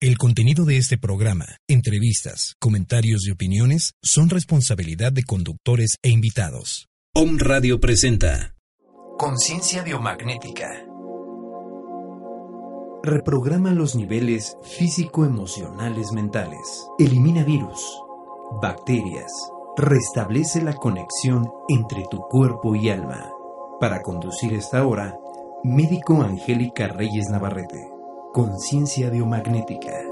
el contenido de este programa, entrevistas, comentarios y opiniones son responsabilidad de conductores e invitados. Om Radio presenta Conciencia biomagnética. Reprograma los niveles físico-emocionales mentales. Elimina virus, bacterias. Restablece la conexión entre tu cuerpo y alma. Para conducir esta hora, médico Angélica Reyes Navarrete. Conciencia biomagnética.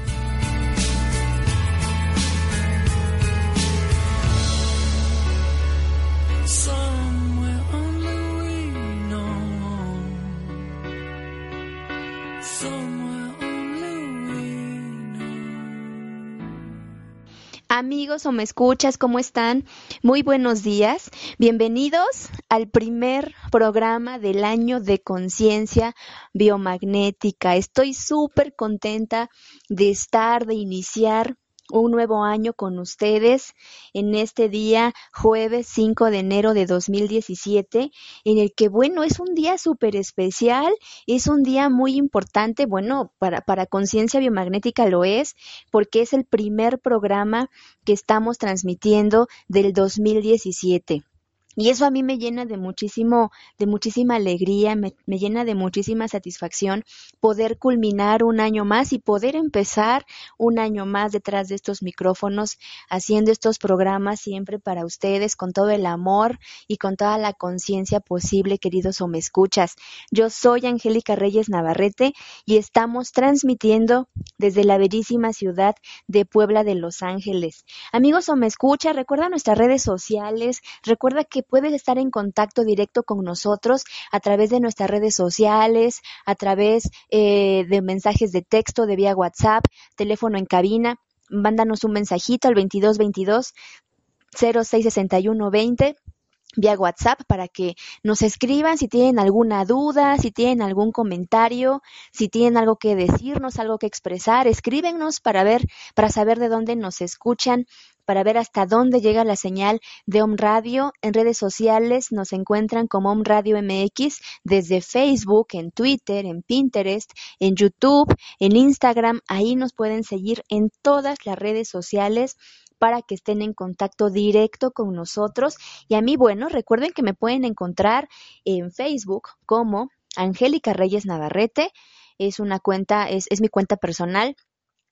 Amigos o me escuchas, ¿cómo están? Muy buenos días. Bienvenidos al primer programa del año de conciencia biomagnética. Estoy súper contenta de estar, de iniciar un nuevo año con ustedes en este día, jueves 5 de enero de 2017, en el que, bueno, es un día súper especial, es un día muy importante, bueno, para, para Conciencia Biomagnética lo es, porque es el primer programa que estamos transmitiendo del 2017. Y eso a mí me llena de muchísimo, de muchísima alegría, me, llena de muchísima satisfacción poder culminar un año más y poder empezar un año más detrás de estos micrófonos, haciendo estos programas siempre para ustedes con todo el amor y con toda la conciencia posible, queridos o me escuchas. Yo soy Angélica Reyes Navarrete y estamos transmitiendo desde la bellísima ciudad de Puebla de Los Ángeles. Amigos o me escucha, recuerda nuestras redes sociales, recuerda que puedes estar en contacto directo con nosotros a través de nuestras redes sociales, a través eh, de mensajes de texto, de vía WhatsApp, teléfono en cabina. Mándanos un mensajito al 2222 066120 vía WhatsApp para que nos escriban si tienen alguna duda, si tienen algún comentario, si tienen algo que decirnos, algo que expresar, escríbenos para ver, para saber de dónde nos escuchan, para ver hasta dónde llega la señal de Om Radio. En redes sociales nos encuentran como Om Radio MX desde Facebook, en Twitter, en Pinterest, en YouTube, en Instagram. Ahí nos pueden seguir en todas las redes sociales para que estén en contacto directo con nosotros. Y a mí, bueno, recuerden que me pueden encontrar en Facebook como Angélica Reyes Navarrete. Es una cuenta, es, es mi cuenta personal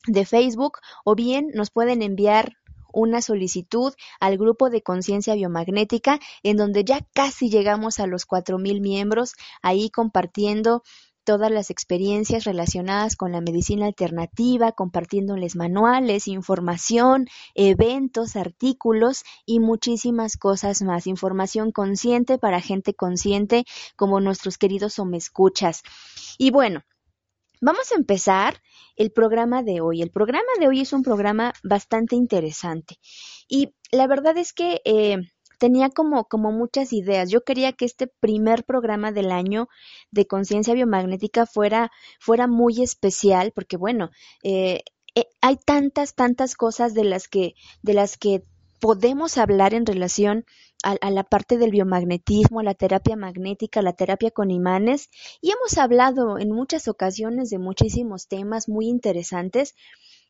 de Facebook o bien nos pueden enviar una solicitud al grupo de conciencia biomagnética en donde ya casi llegamos a los 4.000 miembros ahí compartiendo todas las experiencias relacionadas con la medicina alternativa, compartiéndoles manuales, información, eventos, artículos y muchísimas cosas más. Información consciente para gente consciente como nuestros queridos escuchas. Y bueno, Vamos a empezar el programa de hoy. El programa de hoy es un programa bastante interesante y la verdad es que eh, tenía como, como muchas ideas. Yo quería que este primer programa del año de conciencia biomagnética fuera, fuera muy especial, porque bueno, eh, eh, hay tantas, tantas cosas de las que, de las que podemos hablar en relación a, a, la parte del biomagnetismo, a la terapia magnética, a la terapia con imanes, y hemos hablado en muchas ocasiones de muchísimos temas muy interesantes,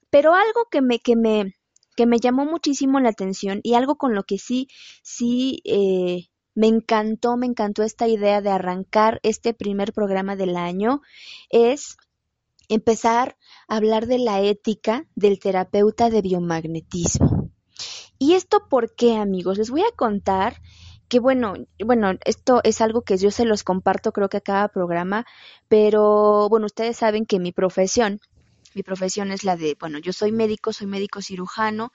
pero algo que me, que me, que me llamó muchísimo la atención y algo con lo que sí, sí, eh, me encantó, me encantó esta idea de arrancar este primer programa del año, es empezar a hablar de la ética del terapeuta de biomagnetismo. ¿Y esto por qué, amigos? Les voy a contar que bueno, bueno, esto es algo que yo se los comparto creo que a cada programa, pero bueno, ustedes saben que mi profesión mi profesión es la de, bueno, yo soy médico, soy médico cirujano,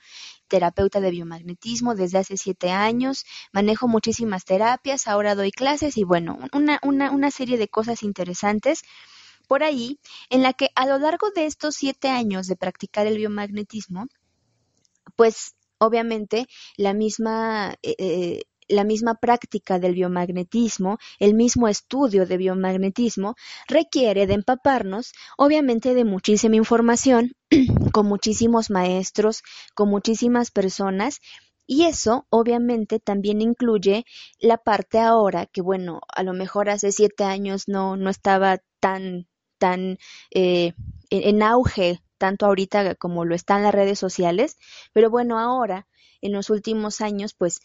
terapeuta de biomagnetismo desde hace siete años, manejo muchísimas terapias, ahora doy clases y bueno, una, una, una serie de cosas interesantes por ahí, en la que a lo largo de estos siete años de practicar el biomagnetismo, pues obviamente la misma eh, eh la misma práctica del biomagnetismo, el mismo estudio de biomagnetismo, requiere de empaparnos, obviamente, de muchísima información, con muchísimos maestros, con muchísimas personas, y eso obviamente también incluye la parte ahora, que bueno, a lo mejor hace siete años no, no estaba tan, tan eh, en auge, tanto ahorita como lo están las redes sociales, pero bueno, ahora en los últimos años, pues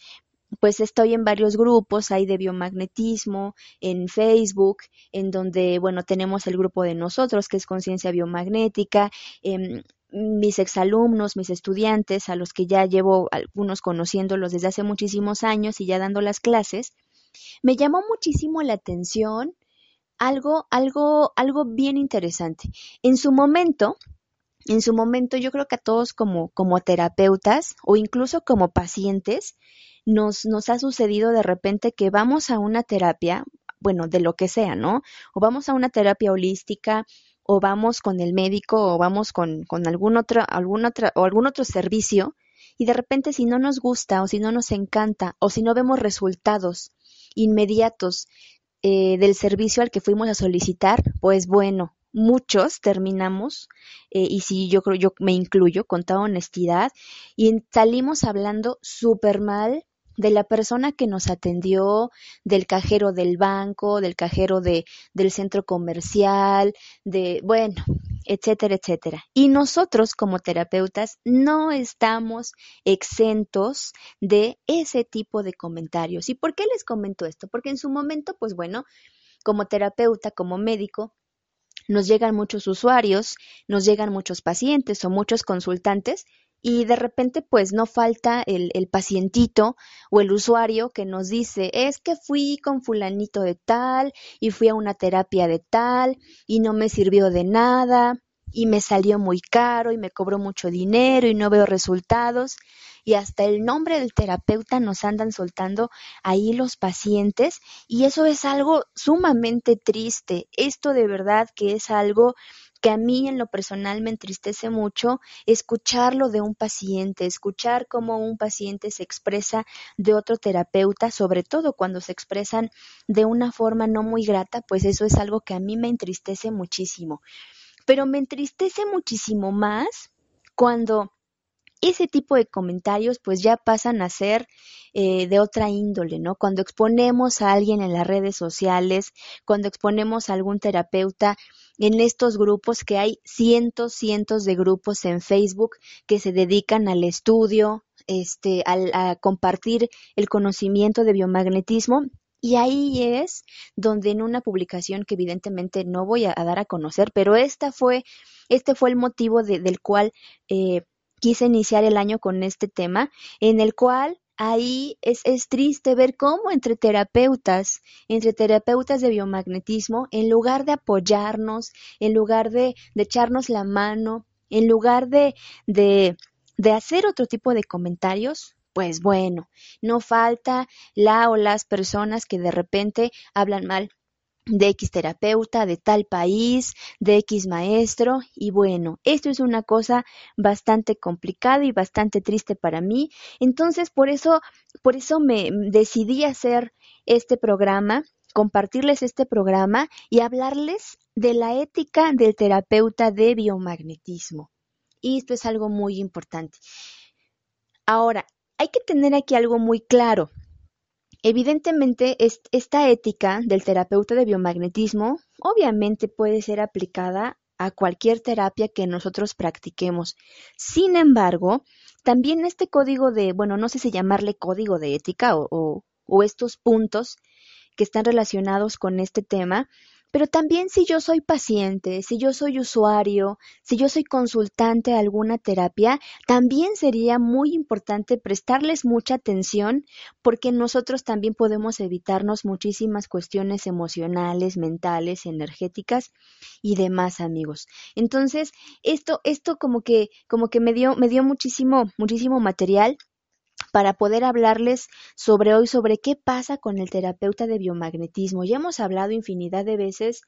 pues estoy en varios grupos, hay de biomagnetismo, en Facebook, en donde, bueno, tenemos el grupo de nosotros, que es conciencia biomagnética, eh, mis exalumnos, mis estudiantes, a los que ya llevo algunos conociéndolos desde hace muchísimos años y ya dando las clases, me llamó muchísimo la atención algo, algo, algo bien interesante. En su momento, en su momento yo creo que a todos como, como terapeutas o incluso como pacientes, nos, nos ha sucedido de repente que vamos a una terapia, bueno, de lo que sea, ¿no? O vamos a una terapia holística, o vamos con el médico, o vamos con, con algún otro, algún otro, o algún otro servicio, y de repente si no nos gusta, o si no nos encanta, o si no vemos resultados inmediatos eh, del servicio al que fuimos a solicitar, pues bueno, muchos terminamos, eh, y si yo creo, yo me incluyo con toda honestidad, y salimos hablando súper mal de la persona que nos atendió, del cajero del banco, del cajero de, del centro comercial, de, bueno, etcétera, etcétera. Y nosotros como terapeutas no estamos exentos de ese tipo de comentarios. ¿Y por qué les comento esto? Porque en su momento, pues bueno, como terapeuta, como médico, nos llegan muchos usuarios, nos llegan muchos pacientes o muchos consultantes y de repente pues no falta el, el, pacientito o el usuario que nos dice es que fui con fulanito de tal y fui a una terapia de tal y no me sirvió de nada y me salió muy caro y me cobró mucho dinero y no veo resultados y hasta el nombre del terapeuta nos andan soltando ahí los pacientes y eso es algo sumamente triste. Esto de verdad que es algo que a mí en lo personal me entristece mucho escucharlo de un paciente, escuchar cómo un paciente se expresa de otro terapeuta, sobre todo cuando se expresan de una forma no muy grata, pues eso es algo que a mí me entristece muchísimo. Pero me entristece muchísimo más cuando ese tipo de comentarios pues ya pasan a ser eh, de otra índole, ¿no? Cuando exponemos a alguien en las redes sociales, cuando exponemos a algún terapeuta en estos grupos, que hay cientos, cientos de grupos en Facebook que se dedican al estudio, este, al, a compartir el conocimiento de biomagnetismo, y ahí es donde en una publicación que evidentemente no voy a, dar a conocer, pero esta fue, este fue el motivo de, del cual eh, quise iniciar el año con este tema, en el cual ahí es, triste ver cómo entre terapeutas, entre terapeutas de biomagnetismo, en lugar de apoyarnos, en lugar de, echarnos la mano, en lugar de, de hacer otro tipo de comentarios, pues bueno, no falta la o las personas que de repente hablan mal de X terapeuta, de tal país, de X maestro. Y bueno, esto es una cosa bastante complicada y bastante triste para mí. Entonces, por eso, por eso me decidí hacer este programa, compartirles este programa y hablarles de la ética del terapeuta de biomagnetismo. Y esto es algo muy importante. Ahora, hay que tener aquí algo muy claro. Evidentemente, esta ética del terapeuta de biomagnetismo obviamente puede ser aplicada a cualquier terapia que nosotros practiquemos. Sin embargo, también este código de, bueno, no sé si llamarle código de ética o, estos puntos que están relacionados con este tema, pero también si yo soy paciente, si yo soy usuario, si yo soy consultante de alguna terapia, también sería muy importante prestarles mucha atención porque nosotros también podemos evitarnos muchísimas cuestiones emocionales, mentales, energéticas y demás, amigos. Entonces, esto esto como que como que me dio me dio muchísimo muchísimo material para poder hablarles sobre hoy sobre qué pasa con el terapeuta de biomagnetismo. Ya hemos hablado infinidad de veces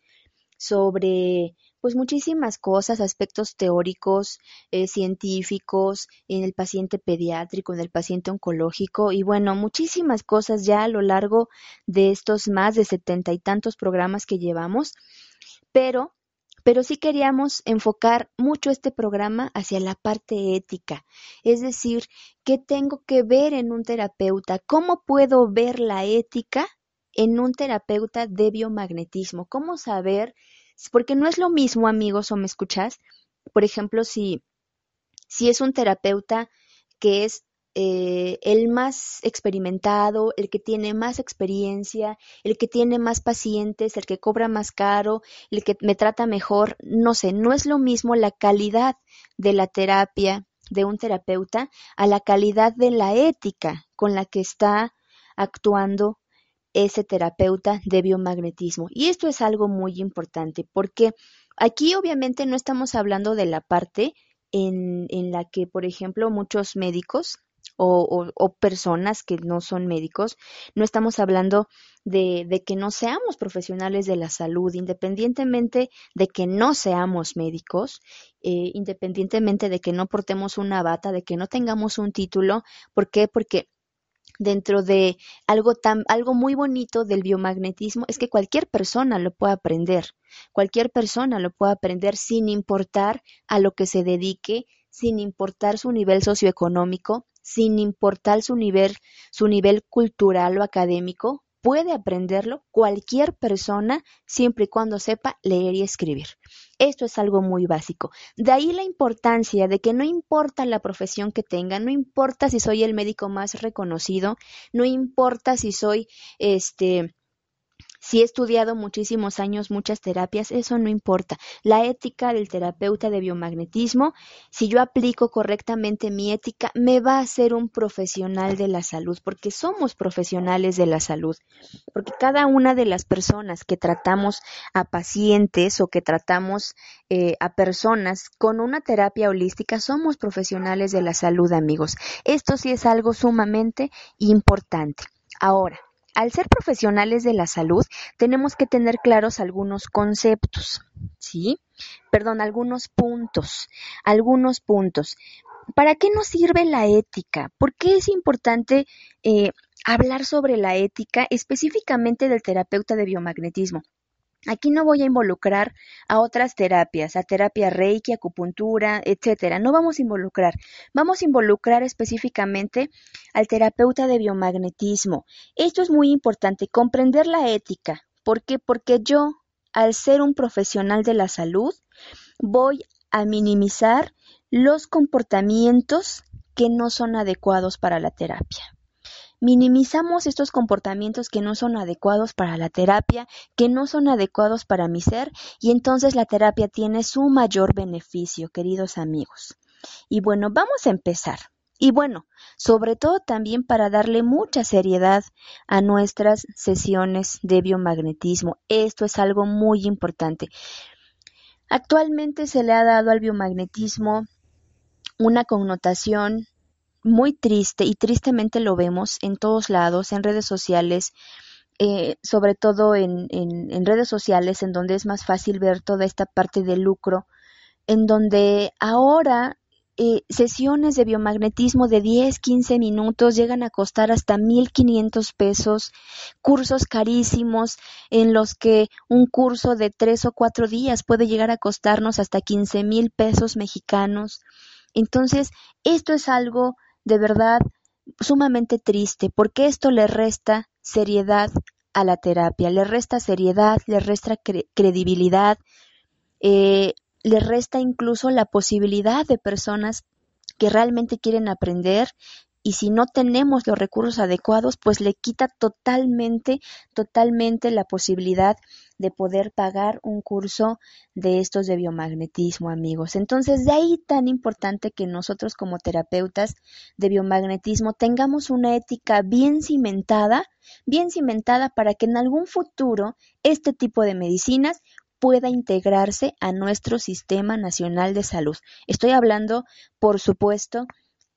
sobre pues muchísimas cosas, aspectos teóricos, eh, científicos, en el paciente pediátrico, en el paciente oncológico y bueno, muchísimas cosas ya a lo largo de estos más de setenta y tantos programas que llevamos, pero pero sí queríamos enfocar mucho este programa hacia la parte ética, es decir, ¿qué tengo que ver en un terapeuta? ¿Cómo puedo ver la ética en un terapeuta de biomagnetismo? ¿Cómo saber? Porque no es lo mismo, amigos, o me escuchas, por ejemplo, si, si es un terapeuta que es eh, el más experimentado, el que tiene más experiencia, el que tiene más pacientes, el que cobra más caro, el que me trata mejor, no sé, no es lo mismo la calidad de la terapia de un terapeuta a la calidad de la ética con la que está actuando ese terapeuta de biomagnetismo. Y esto es algo muy importante porque aquí obviamente no estamos hablando de la parte en, en la que, por ejemplo, muchos médicos o, personas que no son médicos. No estamos hablando de, que no seamos profesionales de la salud, independientemente de que no seamos médicos, eh, independientemente de que no portemos una bata, de que no tengamos un título. ¿Por qué? Porque dentro de algo tan algo muy bonito del biomagnetismo es que cualquier persona lo puede aprender. Cualquier persona lo puede aprender sin importar a lo que se dedique, sin importar su nivel socioeconómico, sin importar su nivel, su nivel cultural o académico, puede aprenderlo cualquier persona siempre y cuando sepa leer y escribir. Esto es algo muy básico. De ahí la importancia de que no importa la profesión que tenga, no importa si soy el médico más reconocido, no importa si soy este si he estudiado muchísimos años muchas terapias, eso no importa. La ética del terapeuta de biomagnetismo, si yo aplico correctamente mi ética, me va a hacer un profesional de la salud, porque somos profesionales de la salud. Porque cada una de las personas que tratamos a pacientes o que tratamos eh, a personas con una terapia holística, somos profesionales de la salud, amigos. Esto sí es algo sumamente importante. Ahora, al ser profesionales de la salud, tenemos que tener claros algunos conceptos, ¿sí? Perdón, algunos puntos, algunos puntos. ¿Para qué nos sirve la ética? ¿Por qué es importante eh, hablar sobre la ética específicamente del terapeuta de biomagnetismo? Aquí no voy a involucrar a otras terapias, a terapia reiki, acupuntura, etcétera. No vamos a involucrar. Vamos a involucrar específicamente al terapeuta de biomagnetismo. Esto es muy importante, comprender la ética. ¿Por qué? Porque yo, al ser un profesional de la salud, voy a minimizar los comportamientos que no son adecuados para la terapia minimizamos estos comportamientos que no son adecuados para la terapia, que no son adecuados para mi ser, y entonces la terapia tiene su mayor beneficio, queridos amigos. Y bueno, vamos a empezar. Y bueno, sobre todo también para darle mucha seriedad a nuestras sesiones de biomagnetismo. Esto es algo muy importante. Actualmente se le ha dado al biomagnetismo una connotación muy triste y tristemente lo vemos en todos lados, en redes sociales, eh, sobre todo en, en, redes sociales, en donde es más fácil ver toda esta parte de lucro, en donde ahora eh, sesiones de biomagnetismo de 10, 15 minutos llegan a costar hasta 1.500 pesos, cursos carísimos en los que un curso de 3 o 4 días puede llegar a costarnos hasta 15 mil pesos mexicanos. Entonces, esto es algo de verdad sumamente triste porque esto le resta seriedad a la terapia, le resta seriedad, le resta credibilidad, eh, le resta incluso la posibilidad de personas que realmente quieren aprender y si no tenemos los recursos adecuados, pues le quita totalmente, totalmente la posibilidad de poder pagar un curso de estos de biomagnetismo, amigos. Entonces, de ahí tan importante que nosotros como terapeutas de biomagnetismo tengamos una ética bien cimentada, bien cimentada para que en algún futuro este tipo de medicinas pueda integrarse a nuestro sistema nacional de salud. Estoy hablando, por supuesto,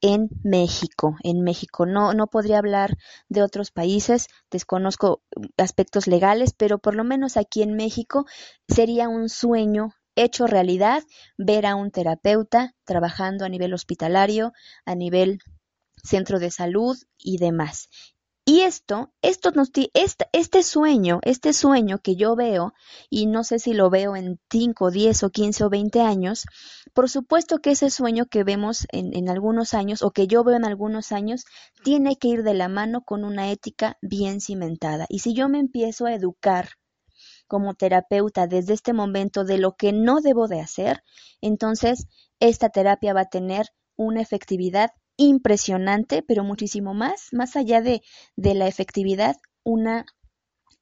en México. En México no, no podría hablar de otros países, desconozco aspectos legales, pero por lo menos aquí en México sería un sueño hecho realidad ver a un terapeuta trabajando a nivel hospitalario, a nivel centro de salud y demás. Y esto, esto nos, este, este sueño, este sueño que yo veo, y no sé si lo veo en 5, 10 o 15 o 20 años, por supuesto que ese sueño que vemos en, en algunos años o que yo veo en algunos años, tiene que ir de la mano con una ética bien cimentada. Y si yo me empiezo a educar como terapeuta desde este momento de lo que no debo de hacer, entonces esta terapia va a tener una efectividad impresionante, pero muchísimo más, más allá de, de la efectividad, una,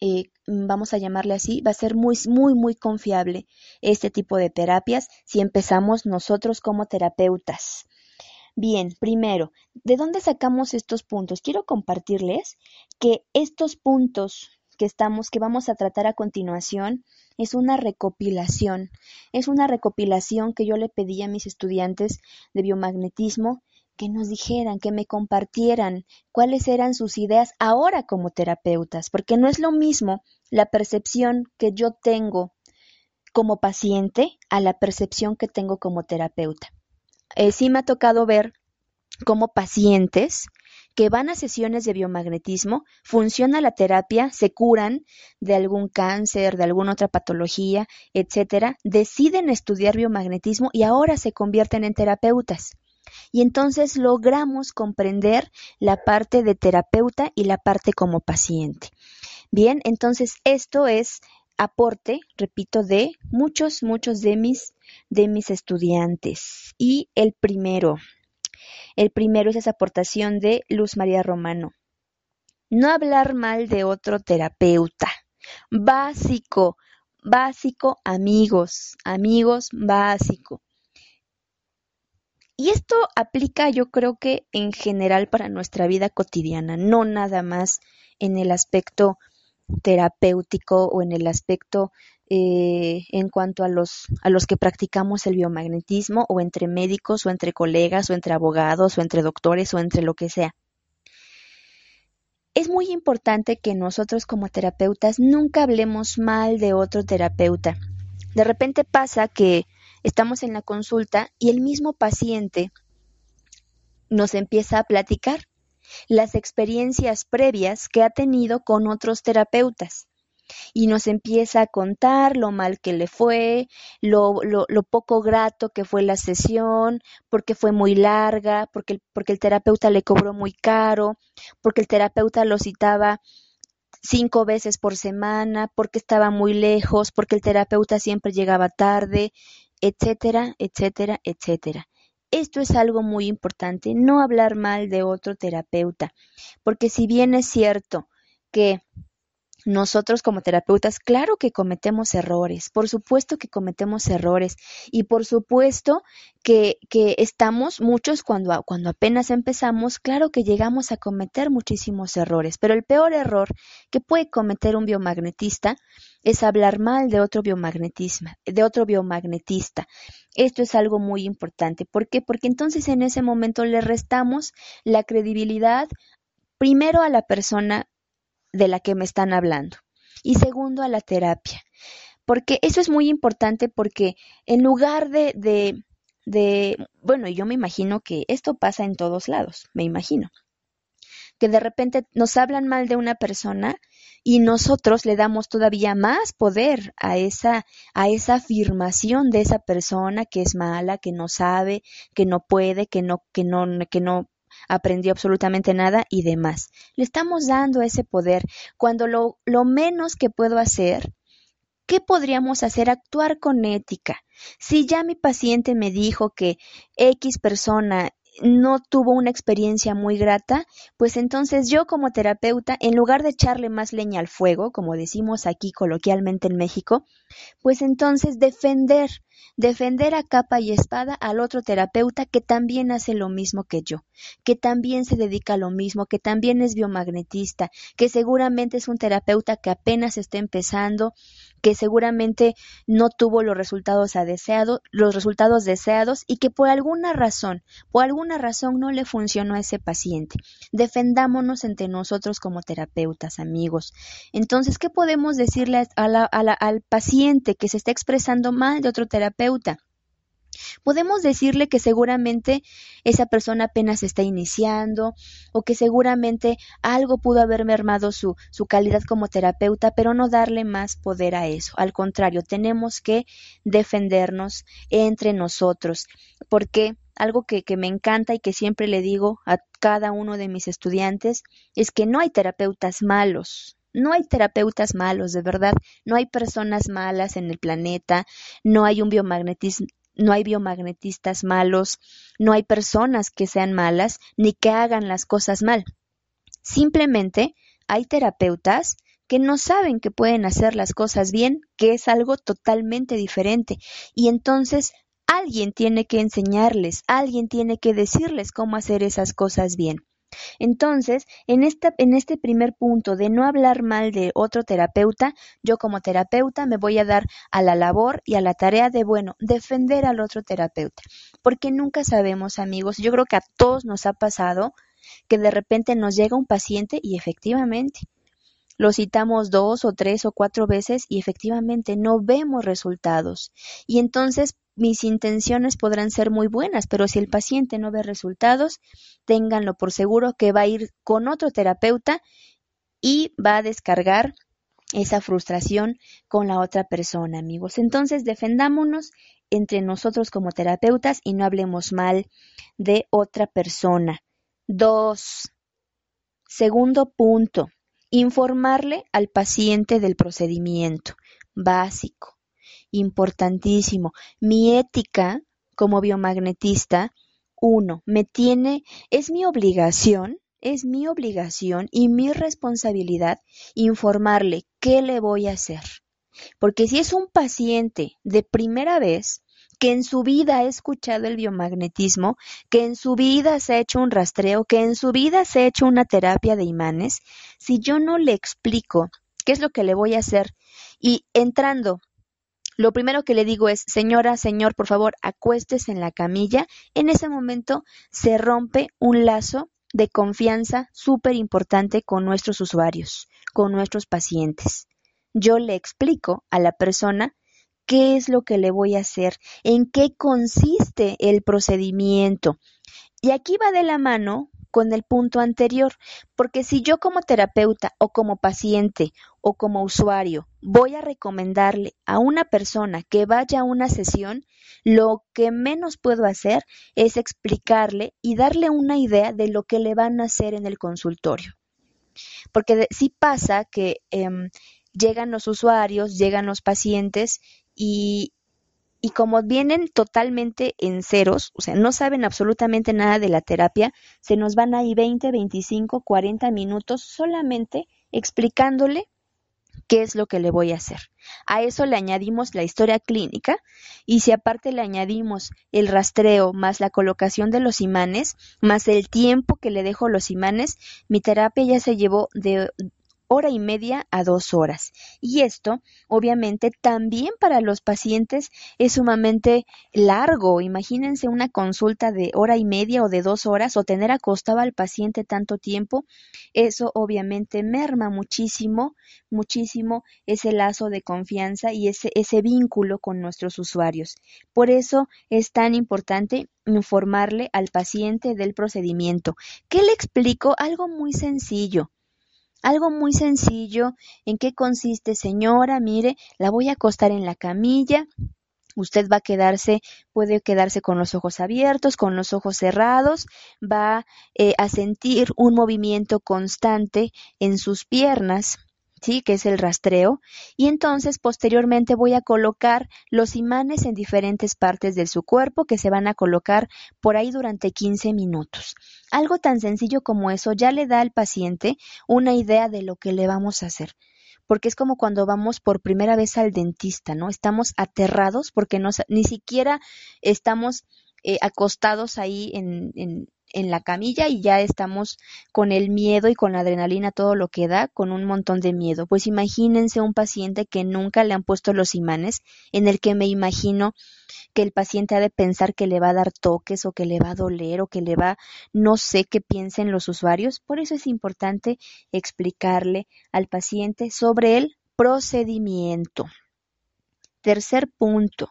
eh, vamos a llamarle así, va a ser muy, muy, muy confiable este tipo de terapias si empezamos nosotros como terapeutas. Bien, primero, ¿de dónde sacamos estos puntos? Quiero compartirles que estos puntos que estamos, que vamos a tratar a continuación, es una recopilación. Es una recopilación que yo le pedí a mis estudiantes de biomagnetismo que nos dijeran, que me compartieran cuáles eran sus ideas ahora como terapeutas, porque no es lo mismo la percepción que yo tengo como paciente a la percepción que tengo como terapeuta. Eh, sí me ha tocado ver como pacientes que van a sesiones de biomagnetismo, funciona la terapia, se curan de algún cáncer, de alguna otra patología, etcétera, deciden estudiar biomagnetismo y ahora se convierten en terapeutas y entonces logramos comprender la parte de terapeuta y la parte como paciente. Bien, entonces esto es aporte, repito, de muchos, muchos de mis, de mis estudiantes. Y el primero, el primero es esa aportación de Luz María Romano. No hablar mal de otro terapeuta. Básico, básico, amigos, amigos, básico. Y esto aplica yo creo que en general para nuestra vida cotidiana, no nada más en el aspecto terapéutico o en el aspecto eh, en cuanto a los, a los que practicamos el biomagnetismo o entre médicos o entre colegas o entre abogados o entre doctores o entre lo que sea. Es muy importante que nosotros como terapeutas nunca hablemos mal de otro terapeuta. De repente pasa que Estamos en la consulta y el mismo paciente nos empieza a platicar las experiencias previas que ha tenido con otros terapeutas. Y nos empieza a contar lo mal que le fue, lo, lo, poco grato que fue la sesión, porque fue muy larga, porque, porque el terapeuta le cobró muy caro, porque el terapeuta lo citaba cinco veces por semana, porque estaba muy lejos, porque el terapeuta siempre llegaba tarde, etcétera, etcétera, etcétera. Esto es algo muy importante, no hablar mal de otro terapeuta, porque si bien es cierto que nosotros como terapeutas, claro que cometemos errores, por supuesto que cometemos errores y por supuesto que, que estamos muchos cuando, cuando apenas empezamos, claro que llegamos a cometer muchísimos errores, pero el peor error que puede cometer un biomagnetista es hablar mal de otro de otro biomagnetista. Esto es algo muy importante. ¿Por qué? Porque entonces en ese momento le restamos la credibilidad primero a la persona de la que me están hablando. Y segundo, a la terapia. Porque eso es muy importante porque en lugar de, de, de, bueno, yo me imagino que esto pasa en todos lados, me imagino, que de repente nos hablan mal de una persona y nosotros le damos todavía más poder a esa, a esa afirmación de esa persona que es mala, que no sabe, que no puede, que no, que no, que no aprendió absolutamente nada y demás. Le estamos dando ese poder cuando lo, lo menos que puedo hacer ¿Qué podríamos hacer? Actuar con ética. Si ya mi paciente me dijo que X persona no tuvo una experiencia muy grata, pues entonces yo como terapeuta, en lugar de echarle más leña al fuego, como decimos aquí coloquialmente en México, pues entonces defender, defender a capa y espada al otro terapeuta que también hace lo mismo que yo, que también se dedica a lo mismo, que también es biomagnetista, que seguramente es un terapeuta que apenas está empezando, que seguramente no tuvo los resultados los resultados deseados y que por alguna razón, por alguna razón no le funcionó a ese paciente. Defendámonos entre nosotros como terapeutas, amigos. Entonces, ¿qué podemos decirle al paciente que se está expresando mal de otro terapeuta? Podemos decirle que seguramente esa persona apenas está iniciando o que seguramente algo pudo haber mermado su, calidad como terapeuta, pero no darle más poder a eso. Al contrario, tenemos que defendernos entre nosotros, porque algo que, me encanta y que siempre le digo a cada uno de mis estudiantes es que no hay terapeutas malos. No hay terapeutas malos, de verdad. No hay personas malas en el planeta. No hay un biomagnetismo no hay biomagnetistas malos, no hay personas que sean malas ni que hagan las cosas mal. Simplemente hay terapeutas que no saben que pueden hacer las cosas bien, que es algo totalmente diferente. Y entonces alguien tiene que enseñarles, alguien tiene que decirles cómo hacer esas cosas bien. Entonces, en, en este primer punto de no hablar mal de otro terapeuta, yo como terapeuta me voy a dar a la labor y a la tarea de, bueno, defender al otro terapeuta. Porque nunca sabemos, amigos, yo creo que a todos nos ha pasado que de repente nos llega un paciente y efectivamente lo citamos dos o tres o cuatro veces y efectivamente no vemos resultados. Y entonces mis intenciones podrán ser muy buenas, pero si el paciente no ve resultados, ténganlo por seguro que va a ir con otro terapeuta y va a descargar esa frustración con la otra persona, amigos. Entonces, defendámonos entre nosotros como terapeutas y no hablemos mal de otra persona. Dos. Segundo punto, informarle al paciente del procedimiento básico importantísimo. Mi ética como biomagnetista, uno, me tiene, es mi obligación, es mi obligación y mi responsabilidad informarle qué le voy a hacer. Porque si es un paciente de primera vez, que en su vida ha escuchado el biomagnetismo, que en su vida se ha hecho un rastreo, que en su vida se ha hecho una terapia de imanes, si yo no le explico qué es lo que le voy a hacer y entrando lo primero que le digo es, señora, señor, por favor, acuéstese en la camilla. En ese momento se rompe un lazo de confianza súper importante con nuestros usuarios, con nuestros pacientes. Yo le explico a la persona qué es lo que le voy a hacer, en qué consiste el procedimiento. Y aquí va de la mano con el punto anterior, porque si yo como terapeuta o como paciente o como usuario voy a recomendarle a una persona que vaya a una sesión, lo que menos puedo hacer es explicarle y darle una idea de lo que le van a hacer en el consultorio. Porque sí pasa que em, llegan los usuarios, llegan los pacientes y, y como vienen totalmente en ceros, o sea, no saben absolutamente nada de la terapia, se nos van ahí 20, 25, 40 minutos solamente explicándole qué es lo que le voy a hacer. A eso le añadimos la historia clínica y si aparte le añadimos el rastreo más la colocación de los imanes, más el tiempo que le dejo los imanes, mi terapia ya se llevó de hora y media a dos horas. Y esto, obviamente, también para los pacientes es sumamente largo. Imagínense una consulta de hora y media o de dos horas o tener acostado al paciente tanto tiempo. Eso obviamente merma muchísimo, muchísimo ese lazo de confianza y ese, ese vínculo con nuestros usuarios. Por eso es tan importante informarle al paciente del procedimiento. ¿Qué le explico? Algo muy sencillo. Algo muy sencillo. ¿En qué consiste, señora? Mire, la voy a acostar en la camilla. Usted va a quedarse, puede quedarse con los ojos abiertos, con los ojos cerrados, va eh, a sentir un movimiento constante en sus piernas, ¿sí? que es el rastreo, y entonces posteriormente voy a colocar los imanes en diferentes partes de su cuerpo que se van a colocar por ahí durante 15 minutos. Algo tan sencillo como eso ya le da al paciente una idea de lo que le vamos a hacer porque es como cuando vamos por primera vez al dentista, ¿no? Estamos aterrados porque no, ni siquiera estamos eh, acostados ahí en, en, en la camilla y ya estamos con el miedo y con la adrenalina todo lo que da, con un montón de miedo. Pues imagínense un paciente que nunca le han puesto los imanes, en el que me imagino que el paciente ha de pensar que le va a dar toques o que le va a doler o que le va, no sé qué piensen los usuarios. Por eso es importante explicarle al paciente sobre el procedimiento. Tercer punto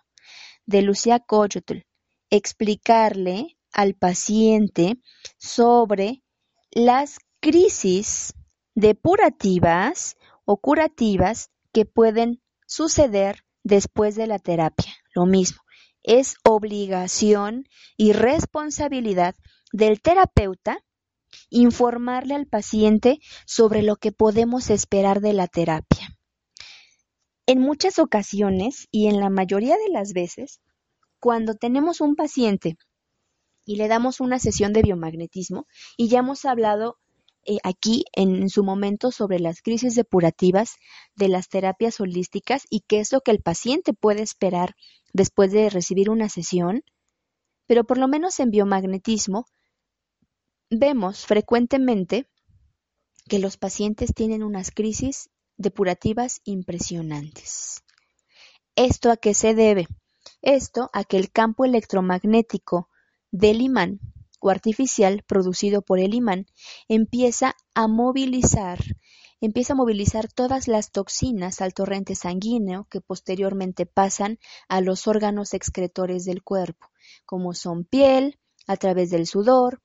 de Lucía Coyotl, explicarle al paciente sobre las crisis depurativas o curativas que pueden suceder después de la terapia. Lo mismo, es obligación y responsabilidad del terapeuta informarle al paciente sobre lo que podemos esperar de la terapia. En muchas ocasiones y en la mayoría de las veces, cuando tenemos un paciente y le damos una sesión de biomagnetismo y ya hemos hablado eh, aquí en, su momento sobre las crisis depurativas de las terapias holísticas y qué es lo que el paciente puede esperar después de recibir una sesión, pero por lo menos en biomagnetismo vemos frecuentemente que los pacientes tienen unas crisis depurativas impresionantes. ¿Esto a qué se debe? Esto a que el campo electromagnético del imán o artificial producido por el imán empieza a movilizar empieza a movilizar todas las toxinas al torrente sanguíneo que posteriormente pasan a los órganos excretores del cuerpo, como son piel, a través del sudor,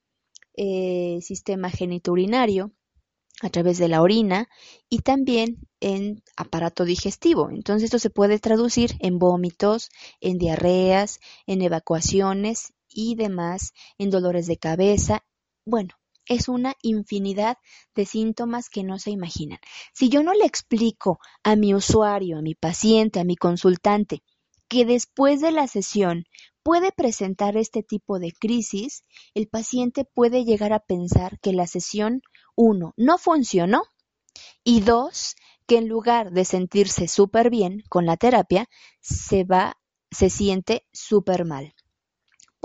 eh, sistema genitourinario, a través de la orina y también en aparato digestivo. Entonces esto se puede traducir en vómitos, en diarreas, en evacuaciones y demás, en dolores de cabeza. Bueno, es una infinidad de síntomas que no se imaginan. Si yo no le explico a mi usuario, a mi paciente, a mi consultante, que después de la sesión puede presentar este tipo de crisis, el paciente puede llegar a pensar que la sesión, uno, no funcionó y dos, que en lugar de sentirse súper bien con la terapia, se va, se siente súper mal.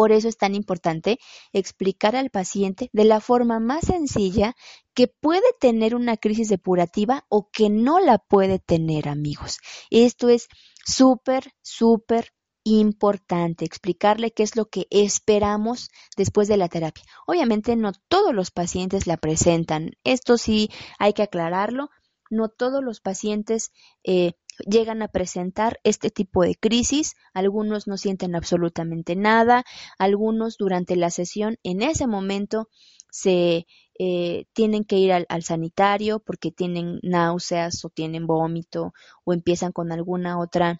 Por eso es tan importante explicar al paciente de la forma más sencilla que puede tener una crisis depurativa o que no la puede tener, amigos. Esto es súper, súper importante explicarle qué es lo que esperamos después de la terapia. Obviamente no todos los pacientes la presentan. Esto sí hay que aclararlo. No todos los pacientes eh, llegan a presentar este tipo de crisis, algunos no sienten absolutamente nada, algunos durante la sesión en ese momento se eh, tienen que ir al, al, sanitario porque tienen náuseas o tienen vómito o empiezan con alguna otra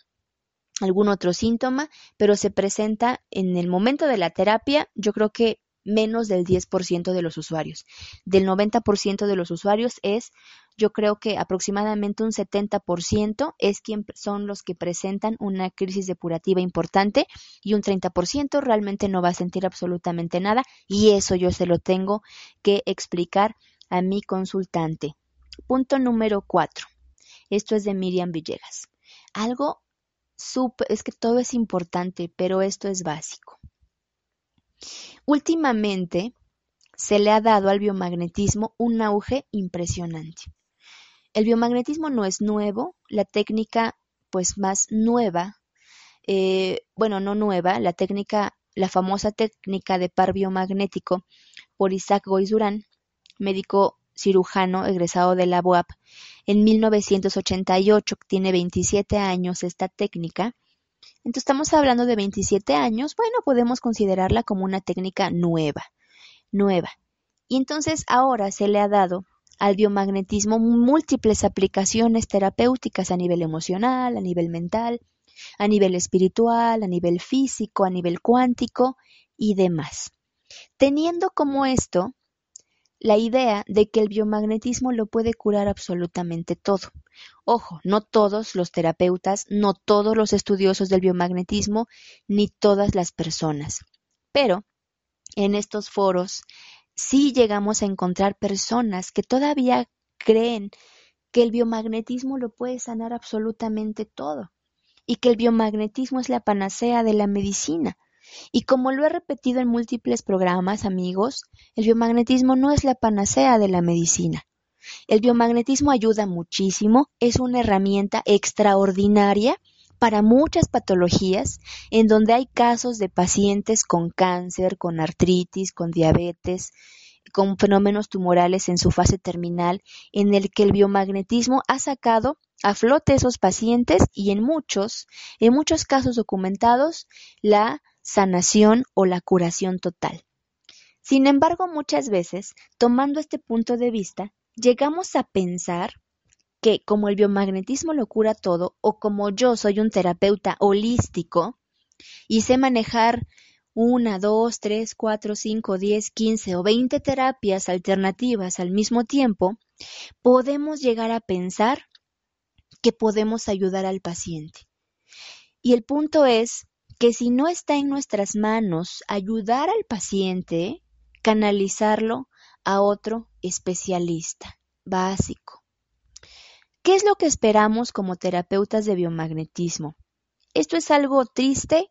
algún otro síntoma, pero se presenta en el momento de la terapia, yo creo que menos del 10% de los usuarios. Del 90% de los usuarios es, yo creo que aproximadamente un 70% es quien son los que presentan una crisis depurativa importante y un 30% realmente no va a sentir absolutamente nada y eso yo se lo tengo que explicar a mi consultante. Punto número 4. Esto es de Miriam Villegas. Algo súper, es que todo es importante, pero esto es básico. Últimamente se le ha dado al biomagnetismo un auge impresionante. El biomagnetismo no es nuevo, la técnica pues más nueva, eh, bueno, no nueva, la técnica, la famosa técnica de par biomagnético por Isaac Goiz Durán, médico cirujano egresado de la UAP en 1988, tiene 27 años esta técnica. Entonces estamos hablando de 27 años, bueno, podemos considerarla como una técnica nueva, nueva. Y entonces ahora se le ha dado al biomagnetismo múltiples aplicaciones terapéuticas a nivel emocional, a nivel mental, a nivel espiritual, a nivel físico, a nivel cuántico y demás. Teniendo como esto la idea de que el biomagnetismo lo puede curar absolutamente todo. Ojo, no todos los terapeutas, no todos los estudiosos del biomagnetismo, ni todas las personas. Pero en estos foros sí llegamos a encontrar personas que todavía creen que el biomagnetismo lo puede sanar absolutamente todo y que el biomagnetismo es la panacea de la medicina. Y como lo he repetido en múltiples programas, amigos, el biomagnetismo no es la panacea de la medicina. El biomagnetismo ayuda muchísimo, es una herramienta extraordinaria para muchas patologías en donde hay casos de pacientes con cáncer, con artritis, con diabetes, con fenómenos tumorales en su fase terminal, en el que el biomagnetismo ha sacado a flote esos pacientes y en muchos, en muchos casos documentados, la sanación o la curación total. Sin embargo, muchas veces, tomando este punto de vista, llegamos a pensar que como el biomagnetismo lo cura todo, o como yo soy un terapeuta holístico y sé manejar una, dos, tres, cuatro, cinco, diez, quince o veinte terapias alternativas al mismo tiempo, podemos llegar a pensar que podemos ayudar al paciente. Y el punto es que si no está en nuestras manos ayudar al paciente, canalizarlo a otro especialista básico. ¿Qué es lo que esperamos como terapeutas de biomagnetismo? Esto es algo triste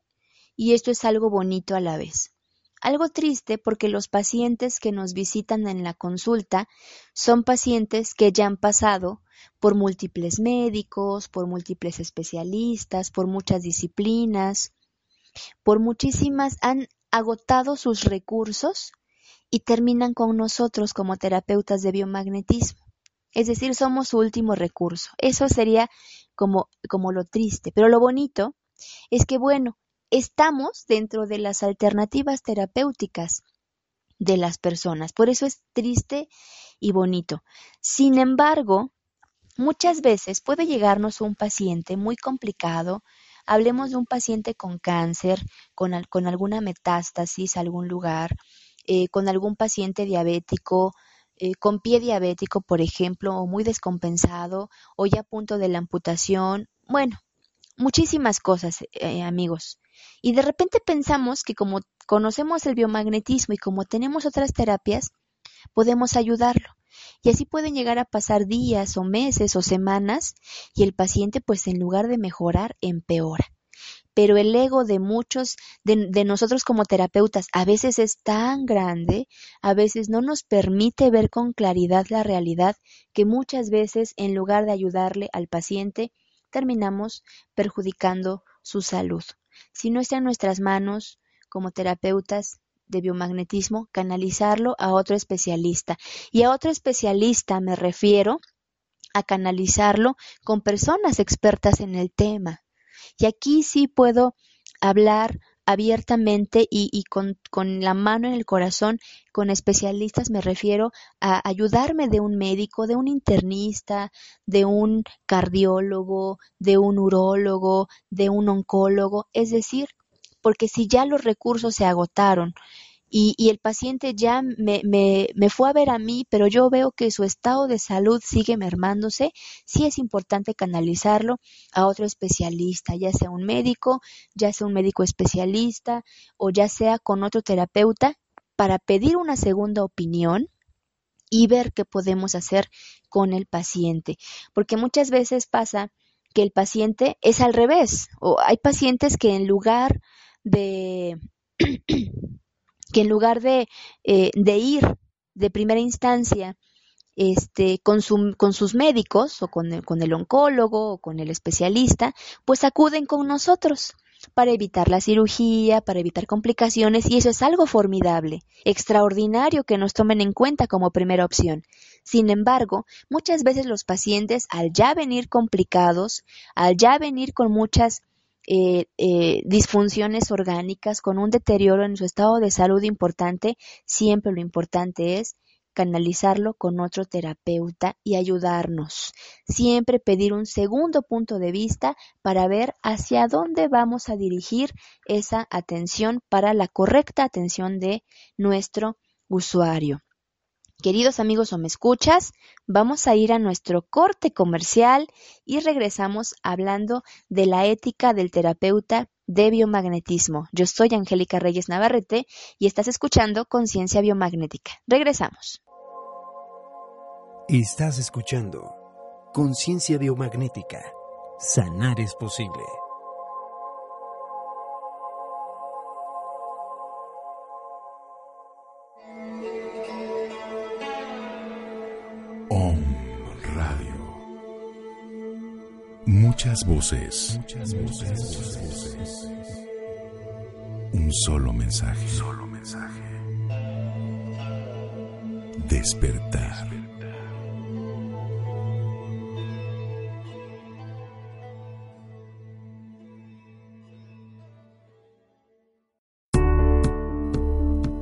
y esto es algo bonito a la vez. Algo triste porque los pacientes que nos visitan en la consulta son pacientes que ya han pasado por múltiples médicos, por múltiples especialistas, por muchas disciplinas, por muchísimas han agotado sus recursos y terminan con nosotros como terapeutas de biomagnetismo. Es decir, somos su último recurso. Eso sería como, como lo triste. Pero lo bonito es que, bueno, estamos dentro de las alternativas terapéuticas de las personas. Por eso es triste y bonito. Sin embargo, muchas veces puede llegarnos un paciente muy complicado, Hablemos de un paciente con cáncer, con, con alguna metástasis a algún lugar, eh, con algún paciente diabético, eh, con pie diabético, por ejemplo, o muy descompensado, o ya a punto de la amputación. Bueno, muchísimas cosas, eh, amigos. Y de repente pensamos que como conocemos el biomagnetismo y como tenemos otras terapias, podemos ayudarlo. Y así pueden llegar a pasar días o meses o semanas y el paciente pues en lugar de mejorar empeora. Pero el ego de muchos de, nosotros como terapeutas a veces es tan grande, a veces no nos permite ver con claridad la realidad que muchas veces en lugar de ayudarle al paciente terminamos perjudicando su salud. Si no está en nuestras manos como terapeutas, de biomagnetismo, canalizarlo a otro especialista. Y a otro especialista me refiero a canalizarlo con personas expertas en el tema. Y aquí sí puedo hablar abiertamente y, con, con, la mano en el corazón, con especialistas me refiero a ayudarme de un médico, de un internista, de un cardiólogo, de un urólogo, de un oncólogo, es decir, porque si ya los recursos se agotaron y, y el paciente ya me, me, me, fue a ver a mí, pero yo veo que su estado de salud sigue mermándose, sí es importante canalizarlo a otro especialista, ya sea un médico, ya sea un médico especialista o ya sea con otro terapeuta para pedir una segunda opinión y ver qué podemos hacer con el paciente. Porque muchas veces pasa que el paciente es al revés, o hay pacientes que en lugar de que en lugar de, eh, de ir de primera instancia este, con, con sus médicos o con el, con el oncólogo o con el especialista, pues acuden con nosotros para evitar la cirugía, para evitar complicaciones y eso es algo formidable, extraordinario que nos tomen en cuenta como primera opción. Sin embargo, muchas veces los pacientes al ya venir complicados, al ya venir con muchas eh, eh, disfunciones orgánicas, con un deterioro en su estado de salud importante, siempre lo importante es canalizarlo con otro terapeuta y ayudarnos. Siempre pedir un segundo punto de vista para ver hacia dónde vamos a dirigir esa atención para la correcta atención de nuestro usuario. Queridos amigos o me escuchas, vamos a ir a nuestro corte comercial y regresamos hablando de la ética del terapeuta de biomagnetismo. Yo soy Angélica Reyes Navarrete y estás escuchando Conciencia Biomagnética. Regresamos. Estás escuchando Conciencia Biomagnética. Sanar es posible. Muchas voces. Muchas voces. Un solo mensaje. Solo mensaje. Despertar.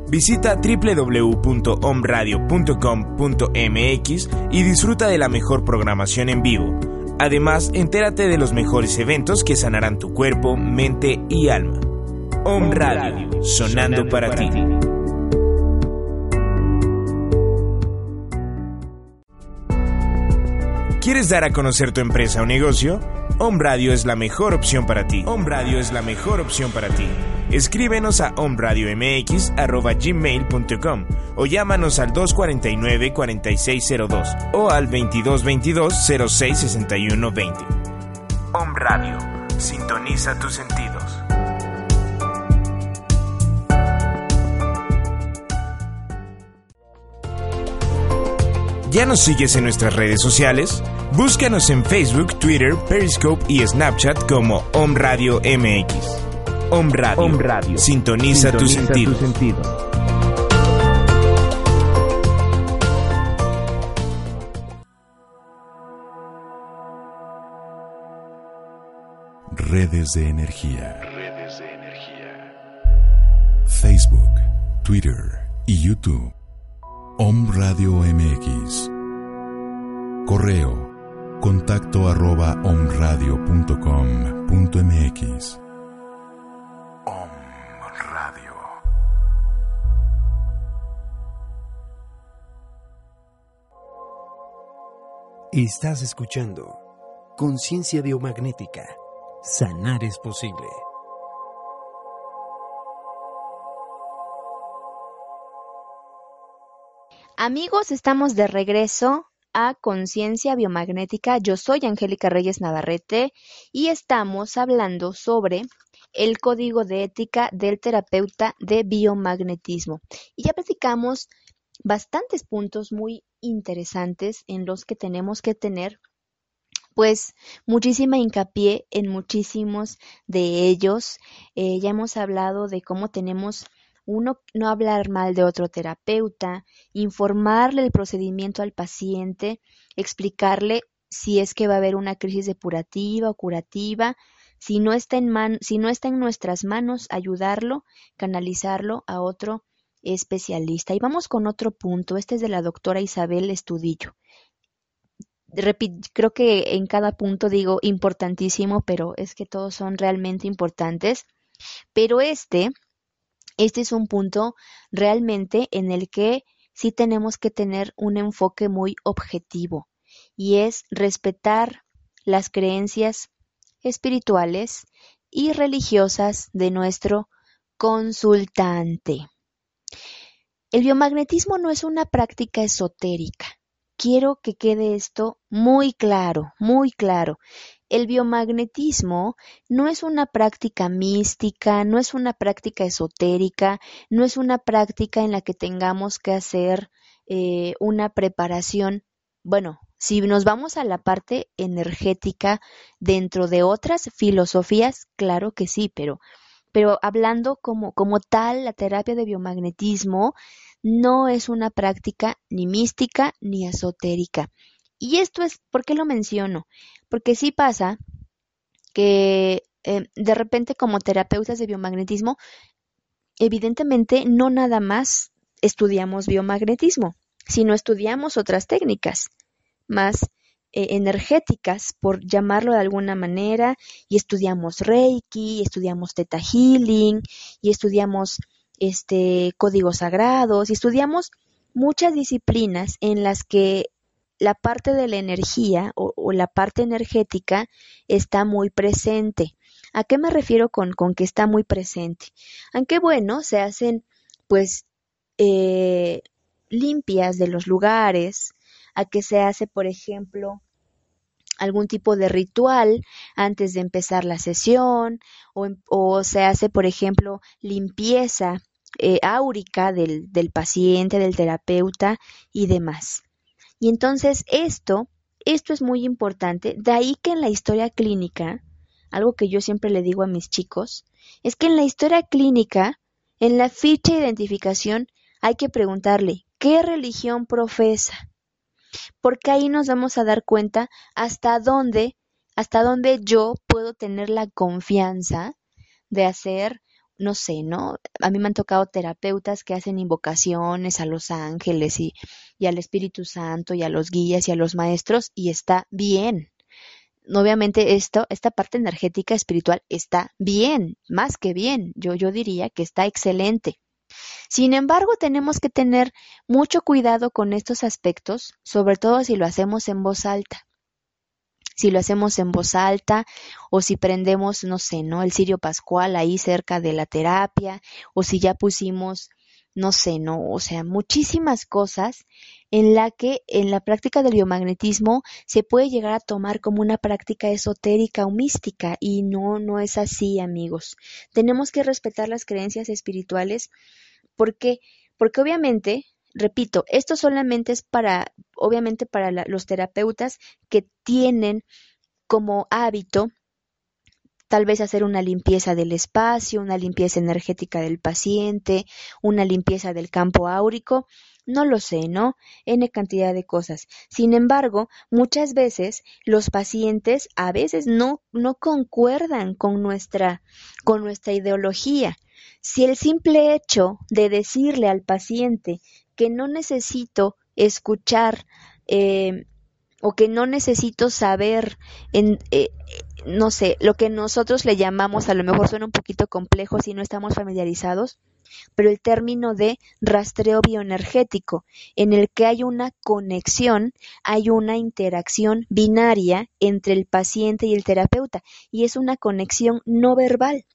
Visita www.omradio.com.mx y disfruta de la mejor programación en vivo Además, entérate de los mejores eventos que sanarán tu cuerpo, mente y alma. Om Radio, sonando para ti. ¿Quieres dar a conocer tu empresa o negocio? Om es la mejor opción para ti. Om Radio es la mejor opción para ti. Escríbenos a omradiomx.gmail.com o llámanos al 249-4602 o al 2222-066120. Om Radio. Sintoniza tus sentidos. ¿Ya nos sigues en nuestras redes sociales? Búscanos en Facebook, Twitter, Periscope y Snapchat como Om Radio MX. Om Radio. Sintoniza, tu sentido. Redes de energía. Redes de energía. Facebook, Twitter y YouTube. Om Radio MX. Correo. Contacto arroba omradio.com.mx. Estás escuchando Conciencia Biomagnética. Sanar es posible. Amigos, estamos de regreso a Conciencia Biomagnética. Yo soy Angélica Reyes Navarrete y estamos hablando sobre el código de ética del terapeuta de biomagnetismo. Y ya platicamos bastantes puntos muy interesantes en los que tenemos que tener pues muchísima hincapié en muchísimos de ellos. Eh, ya hemos hablado de cómo tenemos uno, no hablar mal de otro terapeuta, informarle el procedimiento al paciente, explicarle si es que va a haber una crisis depurativa o curativa, si no está en, si no está en nuestras manos, ayudarlo, canalizarlo a otro especialista. Y vamos con otro punto. Este es de la doctora Isabel Estudillo. creo que en cada punto digo importantísimo, pero es que todos son realmente importantes. Pero este, este es un punto realmente en el que sí tenemos que tener un enfoque muy objetivo y es respetar las creencias espirituales y religiosas de nuestro consultante. El biomagnetismo no es una práctica esotérica. Quiero que quede esto muy claro, muy claro. El biomagnetismo no es una práctica mística, no es una práctica esotérica, no es una práctica en la que tengamos que hacer eh, una preparación, bueno, si nos vamos a la parte energética dentro de otras filosofías, claro que sí, pero, pero hablando como, como tal, la terapia de biomagnetismo no es una práctica ni mística ni esotérica. Y esto es, ¿por qué lo menciono? Porque sí pasa que eh, de repente como terapeutas de biomagnetismo, evidentemente no nada más estudiamos biomagnetismo, sino estudiamos otras técnicas más energéticas, por llamarlo de alguna manera, y estudiamos Reiki, estudiamos Theta Healing, y estudiamos este códigos sagrados, y estudiamos muchas disciplinas en las que la parte de la energía o, la parte energética está muy presente. ¿A qué me refiero con, con que está muy presente? Aunque bueno, se hacen pues eh, limpias de los lugares, a que se hace, por ejemplo, algún tipo de ritual antes de empezar la sesión o, se hace, por ejemplo, limpieza eh, áurica del, del paciente, del terapeuta y demás. Y entonces esto, esto es muy importante, de ahí que en la historia clínica, algo que yo siempre le digo a mis chicos, es que en la historia clínica, en la ficha de identificación, hay que preguntarle, ¿qué religión profesa? Porque ahí nos vamos a dar cuenta hasta dónde, hasta dónde yo puedo tener la confianza de hacer, no sé, ¿no? A mí me han tocado terapeutas que hacen invocaciones a los ángeles y, al Espíritu Santo y a los guías y a los maestros y está bien. Obviamente esto, esta parte energética espiritual está bien, más que bien. Yo, yo diría que está excelente. Sin embargo, tenemos que tener mucho cuidado con estos aspectos, sobre todo si lo hacemos en voz alta. Si lo hacemos en voz alta o si prendemos, no sé, ¿no? El cirio pascual ahí cerca de la terapia o si ya pusimos, no sé, ¿no? O sea, muchísimas cosas en la que en la práctica del biomagnetismo se puede llegar a tomar como una práctica esotérica o mística y no, no es así, amigos. Tenemos que respetar las creencias espirituales ¿Por qué? Porque obviamente, repito, esto solamente es para, obviamente para los terapeutas que tienen como hábito tal vez hacer una limpieza del espacio, una limpieza energética del paciente, una limpieza del campo áurico, no lo sé, ¿no? N cantidad de cosas. Sin embargo, muchas veces los pacientes a veces no, no concuerdan con nuestra, con nuestra ideología. Si el simple hecho de decirle al paciente que no necesito escuchar eh, o que no necesito saber en, eh, no sé, lo que nosotros le llamamos, a lo mejor suena un poquito complejo si no estamos familiarizados, pero el término de rastreo bioenergético, en el que hay una conexión, hay una interacción binaria entre el paciente y el terapeuta, y es una conexión no verbal.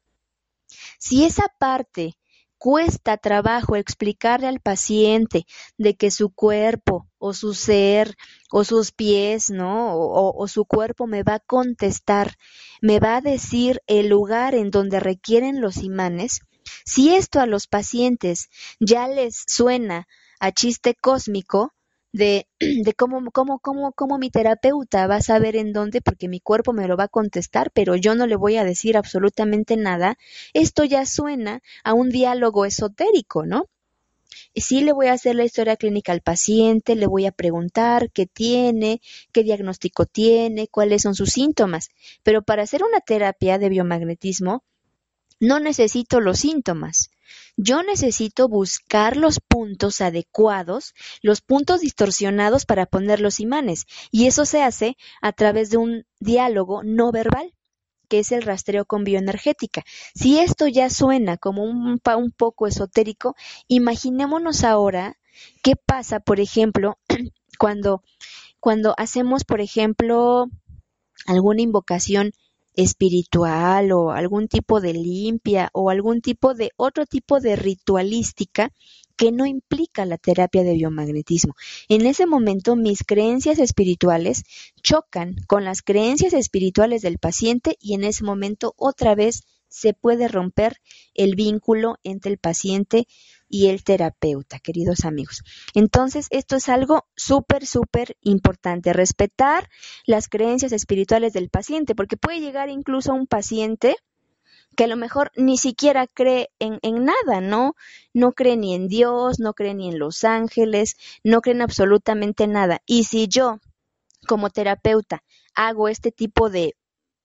Si esa parte cuesta trabajo explicarle al paciente de que su cuerpo o su ser o sus pies, ¿no? O, o, su cuerpo me va a contestar, me va a decir el lugar en donde requieren los imanes. Si esto a los pacientes ya les suena a chiste cósmico, de, de cómo, cómo, cómo, cómo mi terapeuta va a saber en dónde, porque mi cuerpo me lo va a contestar, pero yo no le voy a decir absolutamente nada, esto ya suena a un diálogo esotérico, ¿no? Sí le voy a hacer la historia clínica al paciente, le voy a preguntar qué tiene, qué diagnóstico tiene, cuáles son sus síntomas, pero para hacer una terapia de biomagnetismo no necesito los síntomas, yo necesito buscar los puntos adecuados, los puntos distorsionados para poner los imanes, y eso se hace a través de un diálogo no verbal que es el rastreo con bioenergética. Si esto ya suena como un, un poco esotérico, imaginémonos ahora qué pasa, por ejemplo, cuando, cuando hacemos, por ejemplo, alguna invocación espiritual o algún tipo de limpia o algún tipo de otro tipo de ritualística que no implica la terapia de biomagnetismo. En ese momento mis creencias espirituales chocan con las creencias espirituales del paciente y en ese momento otra vez se puede romper el vínculo entre el paciente y el terapeuta, queridos amigos. Entonces, esto es algo súper, súper importante, respetar las creencias espirituales del paciente, porque puede llegar incluso a un paciente que a lo mejor ni siquiera cree en, en, nada, ¿no? No cree ni en Dios, no cree ni en los ángeles, no cree en absolutamente nada. Y si yo, como terapeuta, hago este tipo de,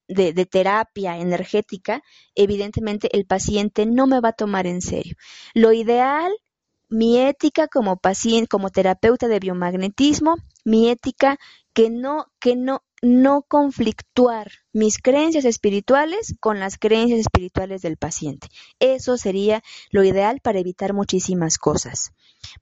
de, de, terapia energética, evidentemente el paciente no me va a tomar en serio. Lo ideal, mi ética como paciente, como terapeuta de biomagnetismo, mi ética que no, que no, no conflictuar mis creencias espirituales con las creencias espirituales del paciente. Eso sería lo ideal para evitar muchísimas cosas.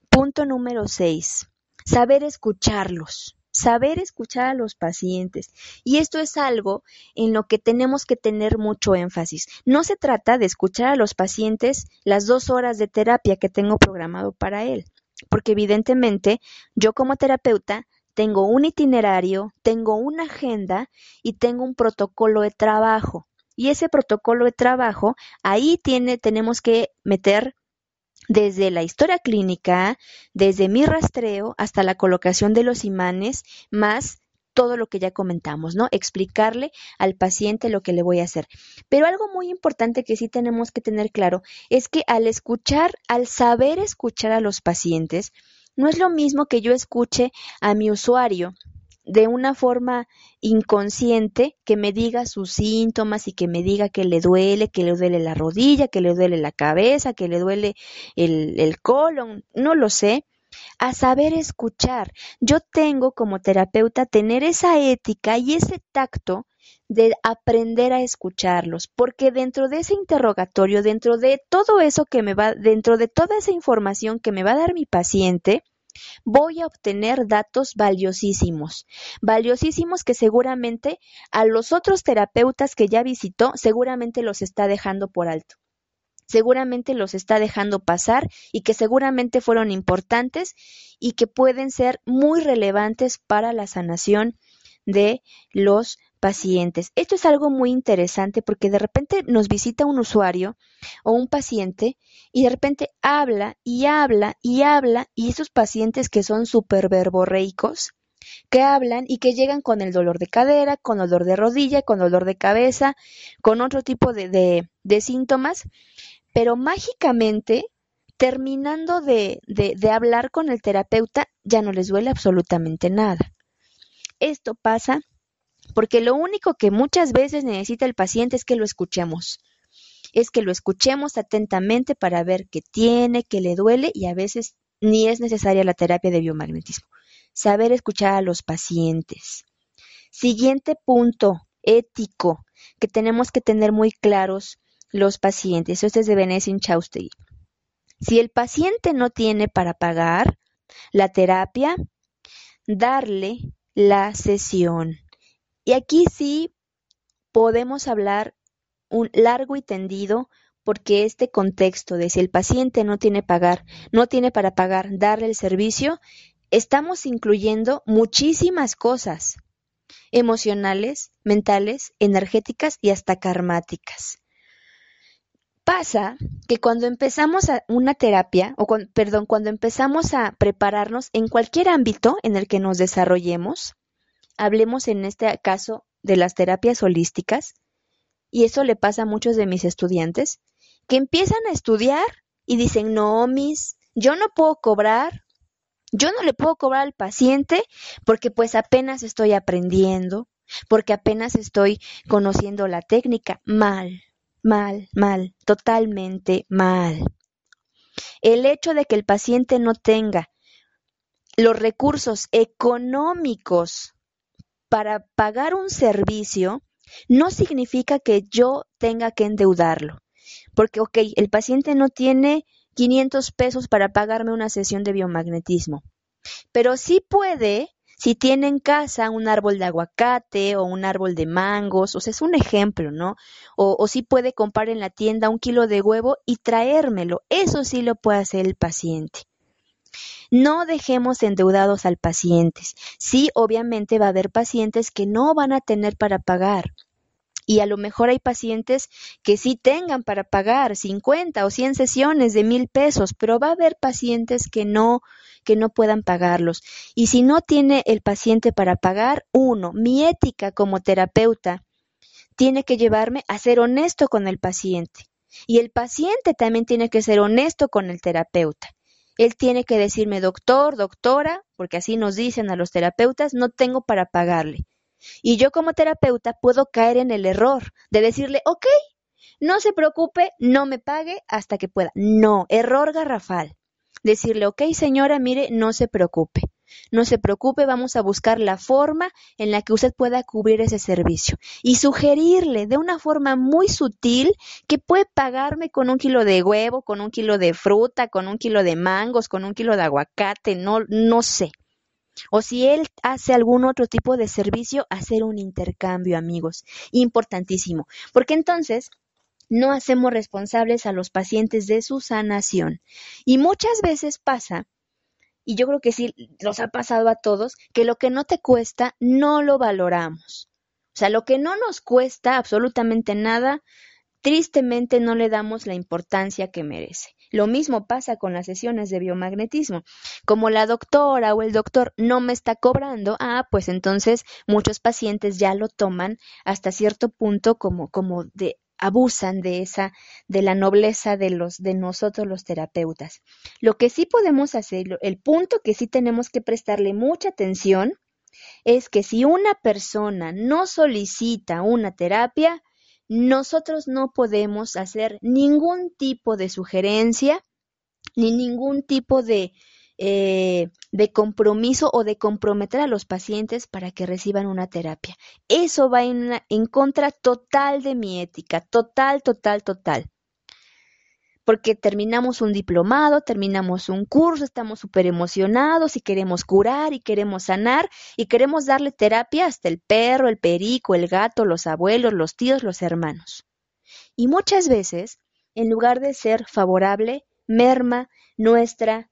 Punto número 6. Saber escucharlos. Saber escuchar a los pacientes. Y esto es algo en lo que tenemos que tener mucho énfasis. No se trata de escuchar a los pacientes las dos horas de terapia que tengo programado para él. Porque evidentemente yo como terapeuta tengo un itinerario, tengo una agenda y tengo un protocolo de trabajo. Y ese protocolo de trabajo, ahí tiene, tenemos que meter desde la historia clínica, desde mi rastreo hasta la colocación de los imanes, más todo lo que ya comentamos, ¿no? Explicarle al paciente lo que le voy a hacer. Pero algo muy importante que sí tenemos que tener claro es que al escuchar, al saber escuchar a los pacientes, no es lo mismo que yo escuche a mi usuario de una forma inconsciente que me diga sus síntomas y que me diga que le duele, que le duele la rodilla, que le duele la cabeza, que le duele el, el colon, no lo sé, a saber escuchar. Yo tengo como terapeuta tener esa ética y ese tacto de aprender a escucharlos, porque dentro de ese interrogatorio, dentro de todo eso que me va, dentro de toda esa información que me va a dar mi paciente, voy a obtener datos valiosísimos, valiosísimos que seguramente a los otros terapeutas que ya visitó, seguramente los está dejando por alto seguramente los está dejando pasar y que seguramente fueron importantes y que pueden ser muy relevantes para la sanación de los pacientes. Esto es algo muy interesante porque de repente nos visita un usuario o un paciente y de repente habla y habla y habla y esos pacientes que son súper verborreicos, que hablan y que llegan con el dolor de cadera, con dolor de rodilla, con dolor de cabeza, con otro tipo de, de, de síntomas, pero mágicamente terminando de, de, de hablar con el terapeuta ya no les duele absolutamente nada. Esto pasa porque lo único que muchas veces necesita el paciente es que lo escuchemos. Es que lo escuchemos atentamente para ver qué tiene, qué le duele y a veces ni es necesaria la terapia de biomagnetismo. Saber escuchar a los pacientes. Siguiente punto ético que tenemos que tener muy claros los pacientes. Esto es de Benesin Chaustegui. Si el paciente no tiene para pagar la terapia, darle la sesión. Y aquí sí podemos hablar un largo y tendido porque este contexto de si el paciente no tiene pagar, no tiene para pagar, darle el servicio, estamos incluyendo muchísimas cosas emocionales, mentales, energéticas y hasta karmáticas. Pasa que cuando empezamos a una terapia, o perdón, cuando empezamos a prepararnos en cualquier ámbito en el que nos desarrollemos, hablemos en este caso de las terapias holísticas, y eso le pasa a muchos de mis estudiantes, que empiezan a estudiar y dicen, no, mis, yo no puedo cobrar, yo no le puedo cobrar al paciente porque pues apenas estoy aprendiendo, porque apenas estoy conociendo la técnica. Mal, mal, mal, totalmente mal. El hecho de que el paciente no tenga los recursos económicos para pagar un servicio no significa que yo tenga que endeudarlo. Porque, ok, el paciente no tiene 500 pesos para pagarme una sesión de biomagnetismo, pero sí puede si tiene en casa un árbol de aguacate o un árbol de mangos, o sea, es un ejemplo, ¿no? O, sí puede comprar en la tienda un kilo de huevo y traérmelo. Eso sí lo puede hacer el paciente. No dejemos endeudados al paciente. Sí, obviamente va a haber pacientes que no van a tener para pagar. Y a lo mejor hay pacientes que sí tengan para pagar 50 o 100 sesiones de mil pesos, pero va a haber pacientes que no, que no puedan pagarlos. Y si no tiene el paciente para pagar, uno, mi ética como terapeuta tiene que llevarme a ser honesto con el paciente. Y el paciente también tiene que ser honesto con el terapeuta. Él tiene que decirme, doctor, doctora, porque así nos dicen a los terapeutas, no tengo para pagarle. Y yo como terapeuta puedo caer en el error de decirle, ok, no se preocupe, no me pague hasta que pueda. No, error garrafal. Decirle, ok señora, mire, no se preocupe. No se preocupe, vamos a buscar la forma en la que usted pueda cubrir ese servicio y sugerirle de una forma muy sutil que puede pagarme con un kilo de huevo, con un kilo de fruta, con un kilo de mangos, con un kilo de aguacate, no, no sé. O si él hace algún otro tipo de servicio, hacer un intercambio, amigos. Importantísimo. Porque entonces no hacemos responsables a los pacientes de su sanación. Y muchas veces pasa y yo creo que sí nos ha pasado a todos, que lo que no te cuesta no lo valoramos. O sea, lo que no nos cuesta absolutamente nada, tristemente no le damos la importancia que merece. Lo mismo pasa con las sesiones de biomagnetismo. Como la doctora o el doctor no me está cobrando, ah, pues entonces muchos pacientes ya lo toman hasta cierto punto como, como de abusan de esa, de la nobleza de los, de nosotros los terapeutas. Lo que sí podemos hacer, el punto que sí tenemos que prestarle mucha atención es que si una persona no solicita una terapia, nosotros no podemos hacer ningún tipo de sugerencia ni ningún tipo de, eh, de compromiso o de comprometer a los pacientes para que reciban una terapia. Eso va en, en contra total de mi ética, total, total, total porque terminamos un diplomado, terminamos un curso, estamos súper emocionados y queremos curar y queremos sanar y queremos darle terapia hasta el perro, el perico, el gato, los abuelos, los tíos, los hermanos. Y muchas veces, en lugar de ser favorable, merma nuestra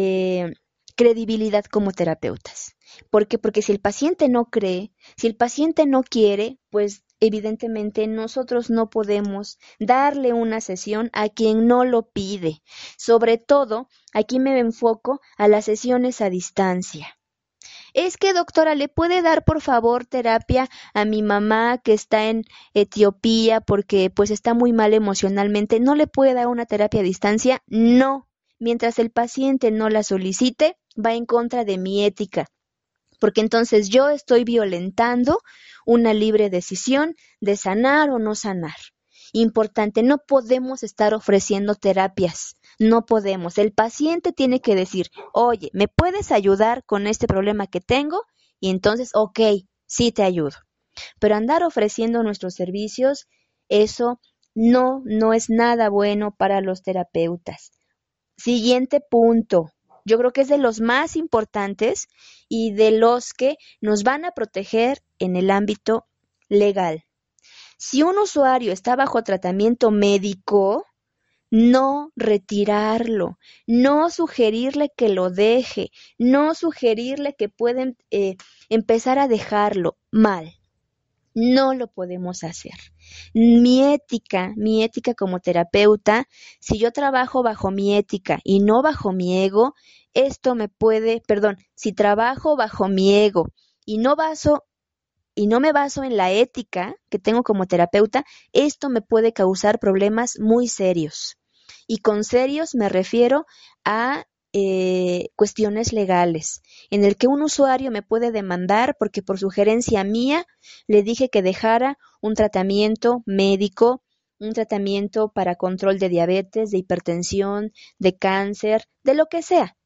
eh, credibilidad como terapeutas. ¿Por qué? Porque si el paciente no cree, si el paciente no quiere, pues evidentemente nosotros no podemos darle una sesión a quien no lo pide. Sobre todo, aquí me enfoco a las sesiones a distancia. Es que, doctora, ¿le puede dar por favor terapia a mi mamá que está en Etiopía porque pues está muy mal emocionalmente? ¿No le puede dar una terapia a distancia? No, mientras el paciente no la solicite, va en contra de mi ética, porque entonces yo estoy violentando una libre decisión de sanar o no sanar. Importante, no podemos estar ofreciendo terapias, no podemos. El paciente tiene que decir, oye, ¿me puedes ayudar con este problema que tengo? Y entonces, ok, sí te ayudo. Pero andar ofreciendo nuestros servicios, eso no, no es nada bueno para los terapeutas. Siguiente punto. Yo creo que es de los más importantes y de los que nos van a proteger en el ámbito legal. Si un usuario está bajo tratamiento médico, no retirarlo, no sugerirle que lo deje, no sugerirle que pueden eh, empezar a dejarlo mal. No lo podemos hacer. Mi ética, mi ética como terapeuta, si yo trabajo bajo mi ética y no bajo mi ego, esto me puede, perdón, si trabajo bajo mi ego y no baso y no me baso en la ética que tengo como terapeuta, esto me puede causar problemas muy serios. Y con serios me refiero a eh, cuestiones legales, en el que un usuario me puede demandar porque por sugerencia mía le dije que dejara un tratamiento médico, un tratamiento para control de diabetes, de hipertensión, de cáncer, de lo que sea.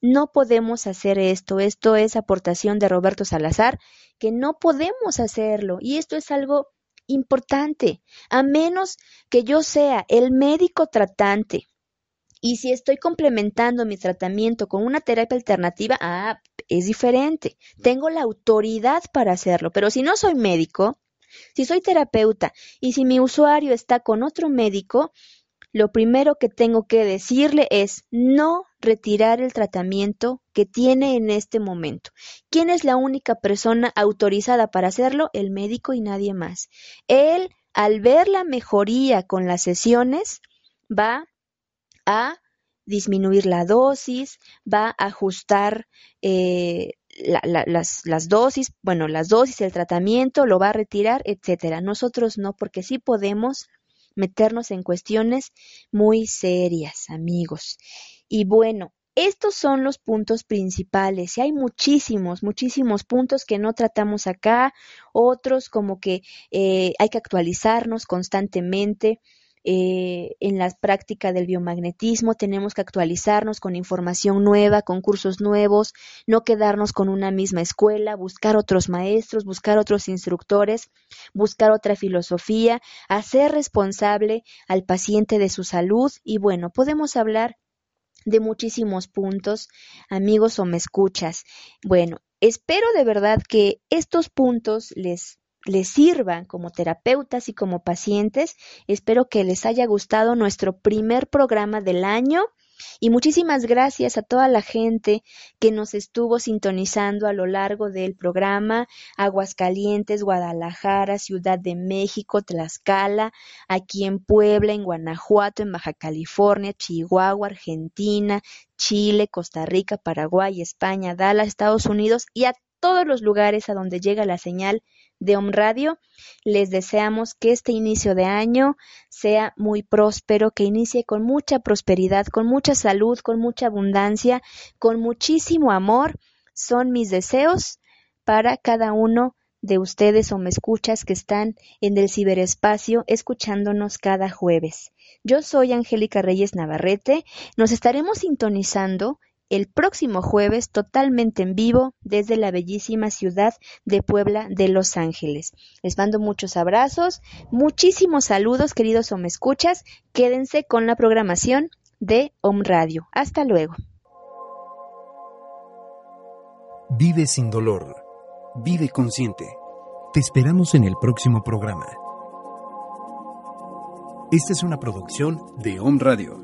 No podemos hacer esto, esto es aportación de Roberto Salazar, que no podemos hacerlo y esto es algo importante, a menos que yo sea el médico tratante y si estoy complementando mi tratamiento con una terapia alternativa, ah, es diferente. Tengo la autoridad para hacerlo. Pero si no soy médico, si soy terapeuta y si mi usuario está con otro médico, lo primero que tengo que decirle es no retirar el tratamiento que tiene en este momento. ¿Quién es la única persona autorizada para hacerlo? El médico y nadie más. Él, al ver la mejoría con las sesiones, va a disminuir la dosis, va a ajustar eh, las, dosis, bueno, las dosis, el tratamiento, lo va a retirar, etcétera. Nosotros no, porque sí podemos meternos en cuestiones muy serias, amigos. Y bueno, estos son los puntos principales y hay muchísimos, muchísimos puntos que no tratamos acá, otros como que eh, hay que actualizarnos constantemente. Eh, en la práctica del biomagnetismo tenemos que actualizarnos con información nueva, con cursos nuevos, no quedarnos con una misma escuela, buscar otros maestros, buscar otros instructores, buscar otra filosofía, hacer responsable al paciente de su salud y bueno, podemos hablar de muchísimos puntos, amigos o me escuchas. Bueno, espero de verdad que estos puntos les les sirvan como terapeutas y como pacientes. Espero que les haya gustado nuestro primer programa del año. Y muchísimas gracias a toda la gente que nos estuvo sintonizando a lo largo del programa, Aguascalientes, Guadalajara, Ciudad de México, Tlaxcala, aquí en Puebla, en Guanajuato, en Baja California, Chihuahua, Argentina, Chile, Costa Rica, Paraguay, España, Dallas, Estados Unidos y a todos los lugares a donde llega la señal de Om Radio. Les deseamos que este inicio de año sea muy próspero, que inicie con mucha prosperidad, con mucha salud, con mucha abundancia, con muchísimo amor. Son mis deseos para cada uno de ustedes o me escuchas que están en el ciberespacio escuchándonos cada jueves. Yo soy Angélica Reyes Navarrete. Nos estaremos sintonizando el próximo jueves totalmente en vivo desde la bellísima ciudad de Puebla de Los Ángeles. Les mando muchos abrazos, muchísimos saludos queridos o escuchas. Quédense con la programación de Om Radio. Hasta luego. Vive sin dolor. Vive consciente. Te esperamos en el próximo programa. Esta es una producción de Om Radio.